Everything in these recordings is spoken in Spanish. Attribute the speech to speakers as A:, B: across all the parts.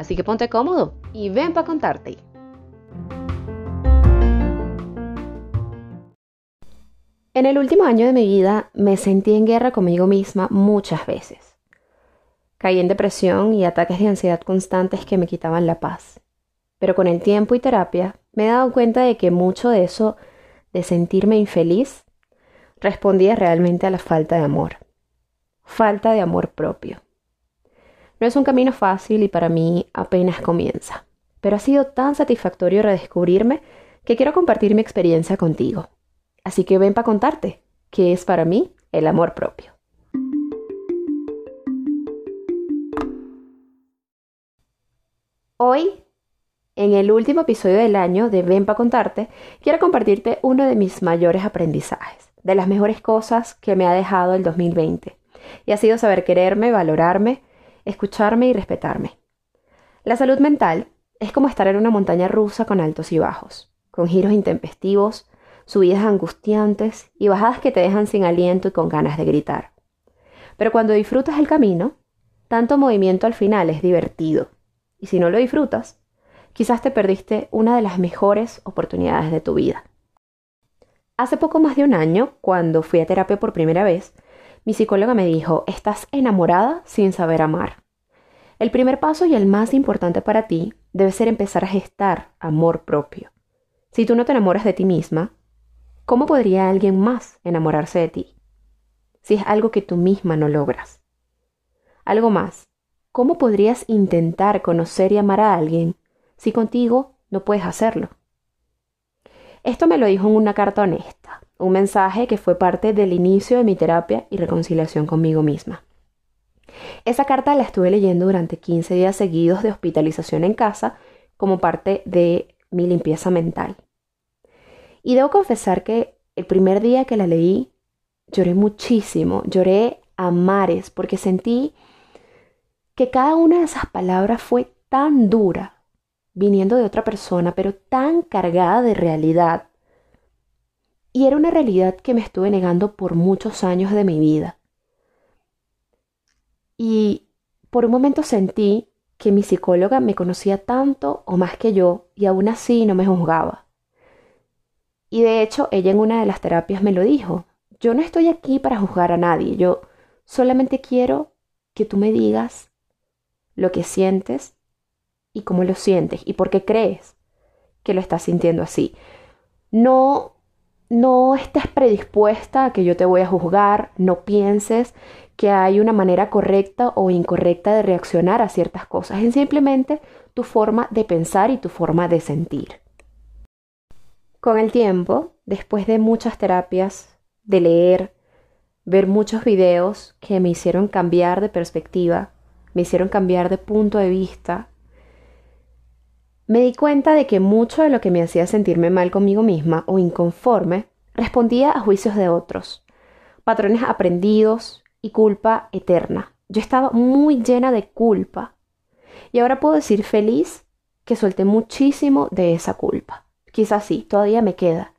A: Así que ponte cómodo y ven para contarte. En el último año de mi vida me sentí en guerra conmigo misma muchas veces. Caí en depresión y ataques de ansiedad constantes que me quitaban la paz. Pero con el tiempo y terapia me he dado cuenta de que mucho de eso, de sentirme infeliz, respondía realmente a la falta de amor. Falta de amor propio. No es un camino fácil y para mí apenas comienza, pero ha sido tan satisfactorio redescubrirme que quiero compartir mi experiencia contigo. Así que ven para contarte qué es para mí el amor propio. Hoy, en el último episodio del año de Ven para contarte, quiero compartirte uno de mis mayores aprendizajes, de las mejores cosas que me ha dejado el 2020, y ha sido saber quererme, valorarme, escucharme y respetarme. La salud mental es como estar en una montaña rusa con altos y bajos, con giros intempestivos, subidas angustiantes y bajadas que te dejan sin aliento y con ganas de gritar. Pero cuando disfrutas el camino, tanto movimiento al final es divertido y si no lo disfrutas, quizás te perdiste una de las mejores oportunidades de tu vida. Hace poco más de un año, cuando fui a terapia por primera vez, mi psicóloga me dijo, estás enamorada sin saber amar. El primer paso y el más importante para ti debe ser empezar a gestar amor propio. Si tú no te enamoras de ti misma, ¿cómo podría alguien más enamorarse de ti? Si es algo que tú misma no logras. Algo más, ¿Cómo podrías intentar conocer y amar a alguien si contigo no puedes hacerlo? Esto me lo dijo en una carta honesta, un mensaje que fue parte del inicio de mi terapia y reconciliación conmigo misma. Esa carta la estuve leyendo durante 15 días seguidos de hospitalización en casa como parte de mi limpieza mental. Y debo confesar que el primer día que la leí lloré muchísimo, lloré a mares porque sentí que cada una de esas palabras fue tan dura, viniendo de otra persona, pero tan cargada de realidad. Y era una realidad que me estuve negando por muchos años de mi vida. Y por un momento sentí que mi psicóloga me conocía tanto o más que yo y aún así no me juzgaba. Y de hecho, ella en una de las terapias me lo dijo. Yo no estoy aquí para juzgar a nadie, yo solamente quiero que tú me digas lo que sientes y cómo lo sientes y por qué crees que lo estás sintiendo así. No no estés predispuesta a que yo te voy a juzgar, no pienses que hay una manera correcta o incorrecta de reaccionar a ciertas cosas, es simplemente tu forma de pensar y tu forma de sentir. Con el tiempo, después de muchas terapias, de leer, ver muchos videos que me hicieron cambiar de perspectiva, me hicieron cambiar de punto de vista, me di cuenta de que mucho de lo que me hacía sentirme mal conmigo misma o inconforme respondía a juicios de otros, patrones aprendidos y culpa eterna. Yo estaba muy llena de culpa y ahora puedo decir feliz que solté muchísimo de esa culpa. Quizás sí, todavía me queda.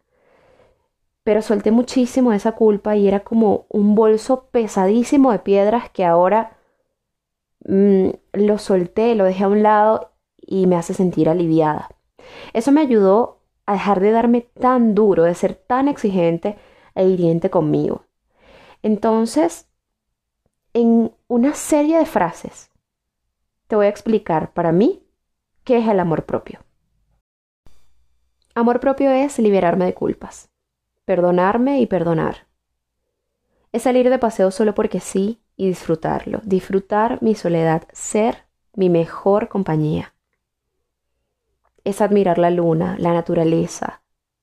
A: Pero solté muchísimo de esa culpa y era como un bolso pesadísimo de piedras que ahora Mm, lo solté, lo dejé a un lado y me hace sentir aliviada. Eso me ayudó a dejar de darme tan duro, de ser tan exigente e hiriente conmigo. Entonces, en una serie de frases, te voy a explicar para mí qué es el amor propio. Amor propio es liberarme de culpas, perdonarme y perdonar. Es salir de paseo solo porque sí y disfrutarlo, disfrutar mi soledad, ser mi mejor compañía. Es admirar la luna, la naturaleza,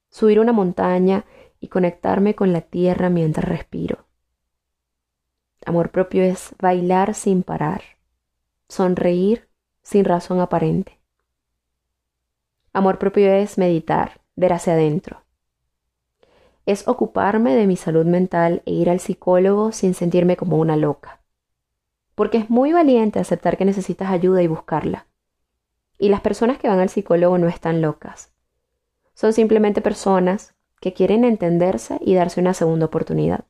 A: subir una montaña y conectarme con la tierra mientras respiro. Amor propio es bailar sin parar, sonreír sin razón aparente, Amor propio es meditar, ver hacia adentro. Es ocuparme de mi salud mental e ir al psicólogo sin sentirme como una loca. Porque es muy valiente aceptar que necesitas ayuda y buscarla. Y las personas que van al psicólogo no están locas. Son simplemente personas que quieren entenderse y darse una segunda oportunidad.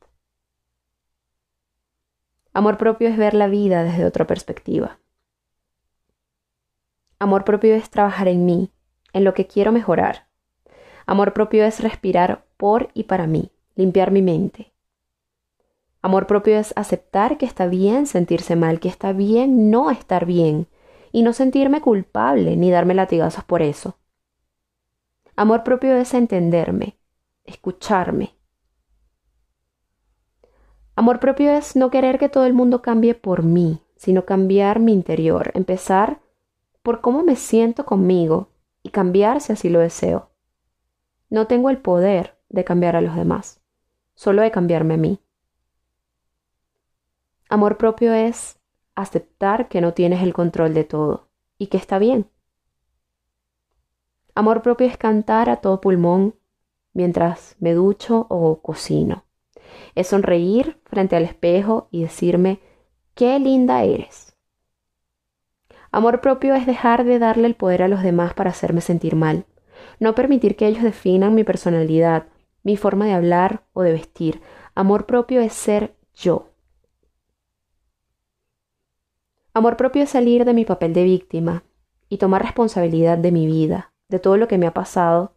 A: Amor propio es ver la vida desde otra perspectiva. Amor propio es trabajar en mí, en lo que quiero mejorar. Amor propio es respirar por y para mí, limpiar mi mente. Amor propio es aceptar que está bien sentirse mal, que está bien no estar bien, y no sentirme culpable ni darme latigazos por eso. Amor propio es entenderme, escucharme. Amor propio es no querer que todo el mundo cambie por mí, sino cambiar mi interior, empezar por cómo me siento conmigo y cambiar si así lo deseo. No tengo el poder de cambiar a los demás, solo de cambiarme a mí. Amor propio es aceptar que no tienes el control de todo y que está bien. Amor propio es cantar a todo pulmón mientras me ducho o cocino. Es sonreír frente al espejo y decirme, qué linda eres. Amor propio es dejar de darle el poder a los demás para hacerme sentir mal, no permitir que ellos definan mi personalidad, mi forma de hablar o de vestir. Amor propio es ser yo. Amor propio es salir de mi papel de víctima y tomar responsabilidad de mi vida, de todo lo que me ha pasado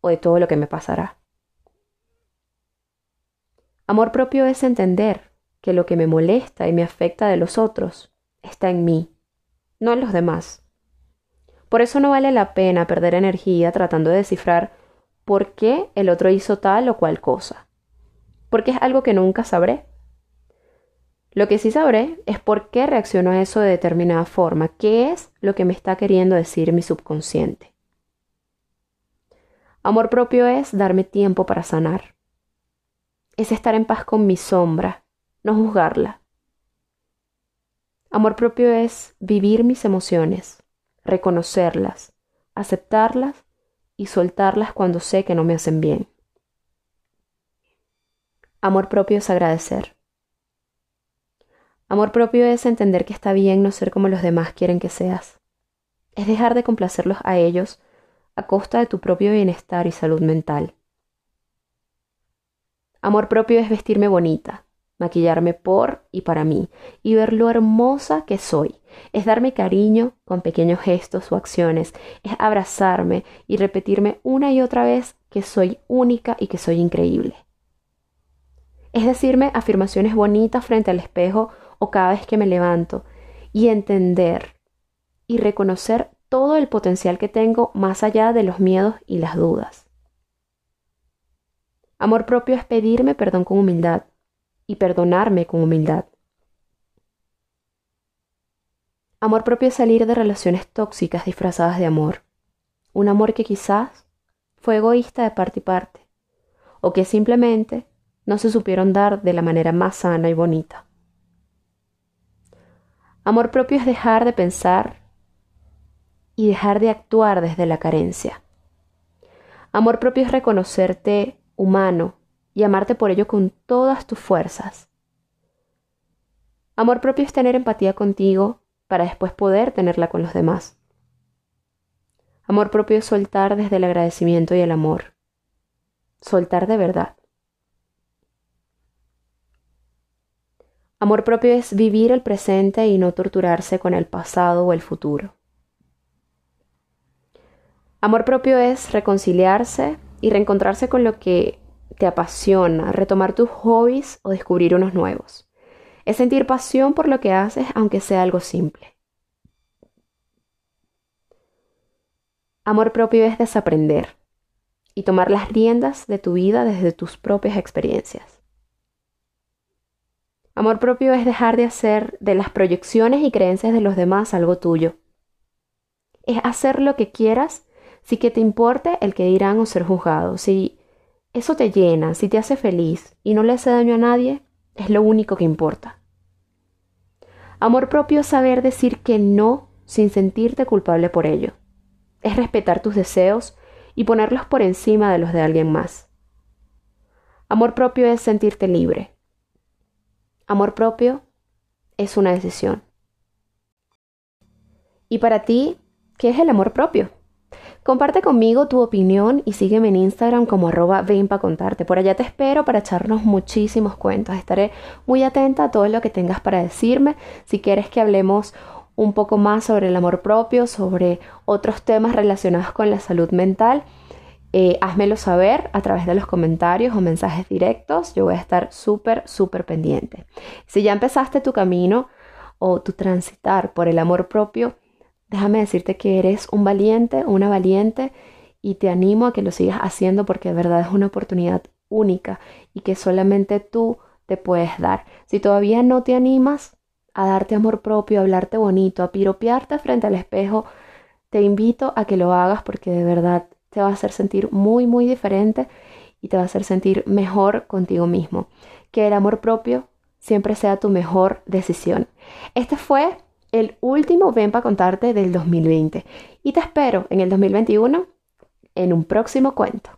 A: o de todo lo que me pasará. Amor propio es entender que lo que me molesta y me afecta de los otros está en mí, no en los demás. Por eso no vale la pena perder energía tratando de descifrar por qué el otro hizo tal o cual cosa, porque es algo que nunca sabré. Lo que sí sabré es por qué reacciono a eso de determinada forma, qué es lo que me está queriendo decir mi subconsciente. Amor propio es darme tiempo para sanar. Es estar en paz con mi sombra, no juzgarla. Amor propio es vivir mis emociones, reconocerlas, aceptarlas y soltarlas cuando sé que no me hacen bien. Amor propio es agradecer. Amor propio es entender que está bien no ser como los demás quieren que seas. Es dejar de complacerlos a ellos a costa de tu propio bienestar y salud mental. Amor propio es vestirme bonita, maquillarme por y para mí, y ver lo hermosa que soy. Es darme cariño con pequeños gestos o acciones, es abrazarme y repetirme una y otra vez que soy única y que soy increíble. Es decirme afirmaciones bonitas frente al espejo o cada vez que me levanto, y entender y reconocer todo el potencial que tengo más allá de los miedos y las dudas. Amor propio es pedirme perdón con humildad y perdonarme con humildad. Amor propio es salir de relaciones tóxicas disfrazadas de amor. Un amor que quizás fue egoísta de parte y parte, o que simplemente no se supieron dar de la manera más sana y bonita. Amor propio es dejar de pensar y dejar de actuar desde la carencia. Amor propio es reconocerte humano y amarte por ello con todas tus fuerzas. Amor propio es tener empatía contigo para después poder tenerla con los demás. Amor propio es soltar desde el agradecimiento y el amor. Soltar de verdad. Amor propio es vivir el presente y no torturarse con el pasado o el futuro. Amor propio es reconciliarse y reencontrarse con lo que te apasiona, retomar tus hobbies o descubrir unos nuevos. Es sentir pasión por lo que haces aunque sea algo simple. Amor propio es desaprender y tomar las riendas de tu vida desde tus propias experiencias. Amor propio es dejar de hacer de las proyecciones y creencias de los demás algo tuyo. Es hacer lo que quieras si que te importe el que dirán o ser juzgado, si eso te llena, si te hace feliz y no le hace daño a nadie, es lo único que importa. Amor propio es saber decir que no sin sentirte culpable por ello. es respetar tus deseos y ponerlos por encima de los de alguien más. Amor propio es sentirte libre. Amor propio es una decisión. ¿Y para ti, qué es el amor propio? Comparte conmigo tu opinión y sígueme en Instagram como arroba ven para contarte. Por allá te espero para echarnos muchísimos cuentos. Estaré muy atenta a todo lo que tengas para decirme. Si quieres que hablemos un poco más sobre el amor propio, sobre otros temas relacionados con la salud mental, eh, házmelo saber a través de los comentarios o mensajes directos. Yo voy a estar súper, súper pendiente. Si ya empezaste tu camino o tu transitar por el amor propio, déjame decirte que eres un valiente, una valiente y te animo a que lo sigas haciendo porque de verdad es una oportunidad única y que solamente tú te puedes dar. Si todavía no te animas a darte amor propio, a hablarte bonito, a piropearte frente al espejo, te invito a que lo hagas porque de verdad te va a hacer sentir muy, muy diferente y te va a hacer sentir mejor contigo mismo. Que el amor propio siempre sea tu mejor decisión. Este fue el último Ven para contarte del 2020 y te espero en el 2021 en un próximo cuento.